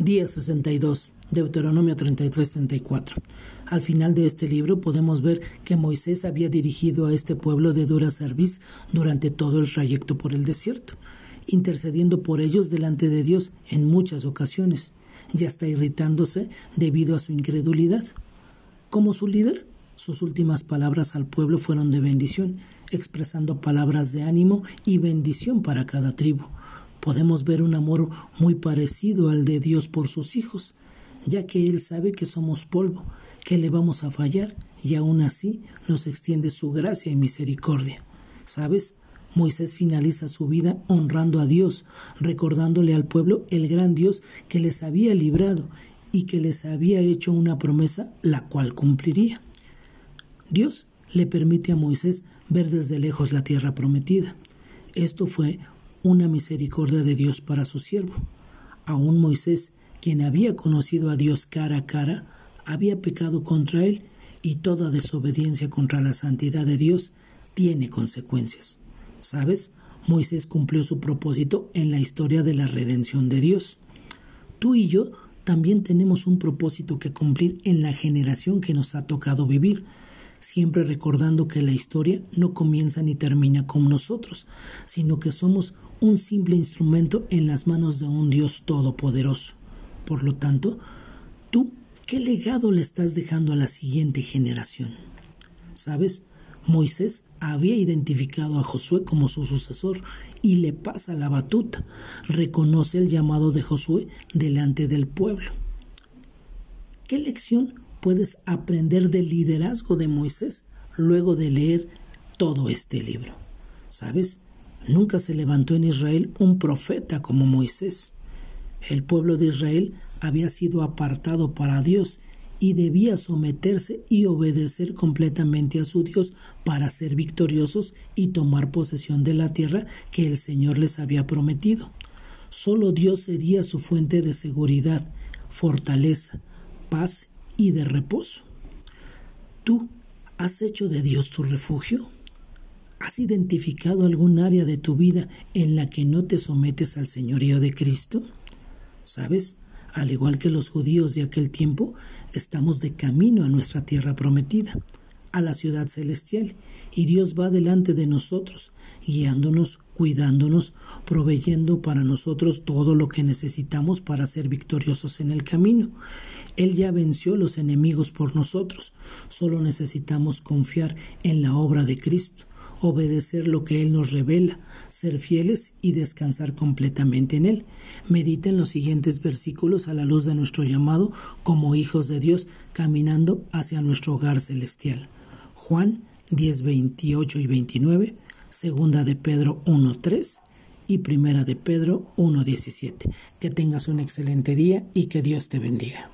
Día 62, Deuteronomio 33-34. Al final de este libro podemos ver que Moisés había dirigido a este pueblo de dura cerviz durante todo el trayecto por el desierto, intercediendo por ellos delante de Dios en muchas ocasiones, y hasta irritándose debido a su incredulidad. Como su líder, sus últimas palabras al pueblo fueron de bendición, expresando palabras de ánimo y bendición para cada tribu podemos ver un amor muy parecido al de Dios por sus hijos, ya que Él sabe que somos polvo, que le vamos a fallar, y aún así nos extiende su gracia y misericordia. ¿Sabes? Moisés finaliza su vida honrando a Dios, recordándole al pueblo el gran Dios que les había librado y que les había hecho una promesa la cual cumpliría. Dios le permite a Moisés ver desde lejos la tierra prometida. Esto fue una misericordia de Dios para su siervo. Aún Moisés, quien había conocido a Dios cara a cara, había pecado contra él y toda desobediencia contra la santidad de Dios tiene consecuencias. ¿Sabes? Moisés cumplió su propósito en la historia de la redención de Dios. Tú y yo también tenemos un propósito que cumplir en la generación que nos ha tocado vivir siempre recordando que la historia no comienza ni termina con nosotros, sino que somos un simple instrumento en las manos de un Dios todopoderoso. Por lo tanto, tú, ¿qué legado le estás dejando a la siguiente generación? ¿Sabes? Moisés había identificado a Josué como su sucesor y le pasa la batuta. Reconoce el llamado de Josué delante del pueblo. ¿Qué lección puedes aprender del liderazgo de Moisés luego de leer todo este libro. ¿Sabes? Nunca se levantó en Israel un profeta como Moisés. El pueblo de Israel había sido apartado para Dios y debía someterse y obedecer completamente a su Dios para ser victoriosos y tomar posesión de la tierra que el Señor les había prometido. Solo Dios sería su fuente de seguridad, fortaleza, paz y de reposo. ¿Tú has hecho de Dios tu refugio? ¿Has identificado algún área de tu vida en la que no te sometes al señorío de Cristo? ¿Sabes? Al igual que los judíos de aquel tiempo, estamos de camino a nuestra tierra prometida, a la ciudad celestial, y Dios va delante de nosotros, guiándonos, cuidándonos, proveyendo para nosotros todo lo que necesitamos para ser victoriosos en el camino. Él ya venció los enemigos por nosotros. Solo necesitamos confiar en la obra de Cristo, obedecer lo que Él nos revela, ser fieles y descansar completamente en Él. Mediten los siguientes versículos a la luz de nuestro llamado como hijos de Dios, caminando hacia nuestro hogar celestial. Juan 10, 28 y 29, segunda de Pedro 1, 3 y primera de Pedro 1, 17. Que tengas un excelente día y que Dios te bendiga.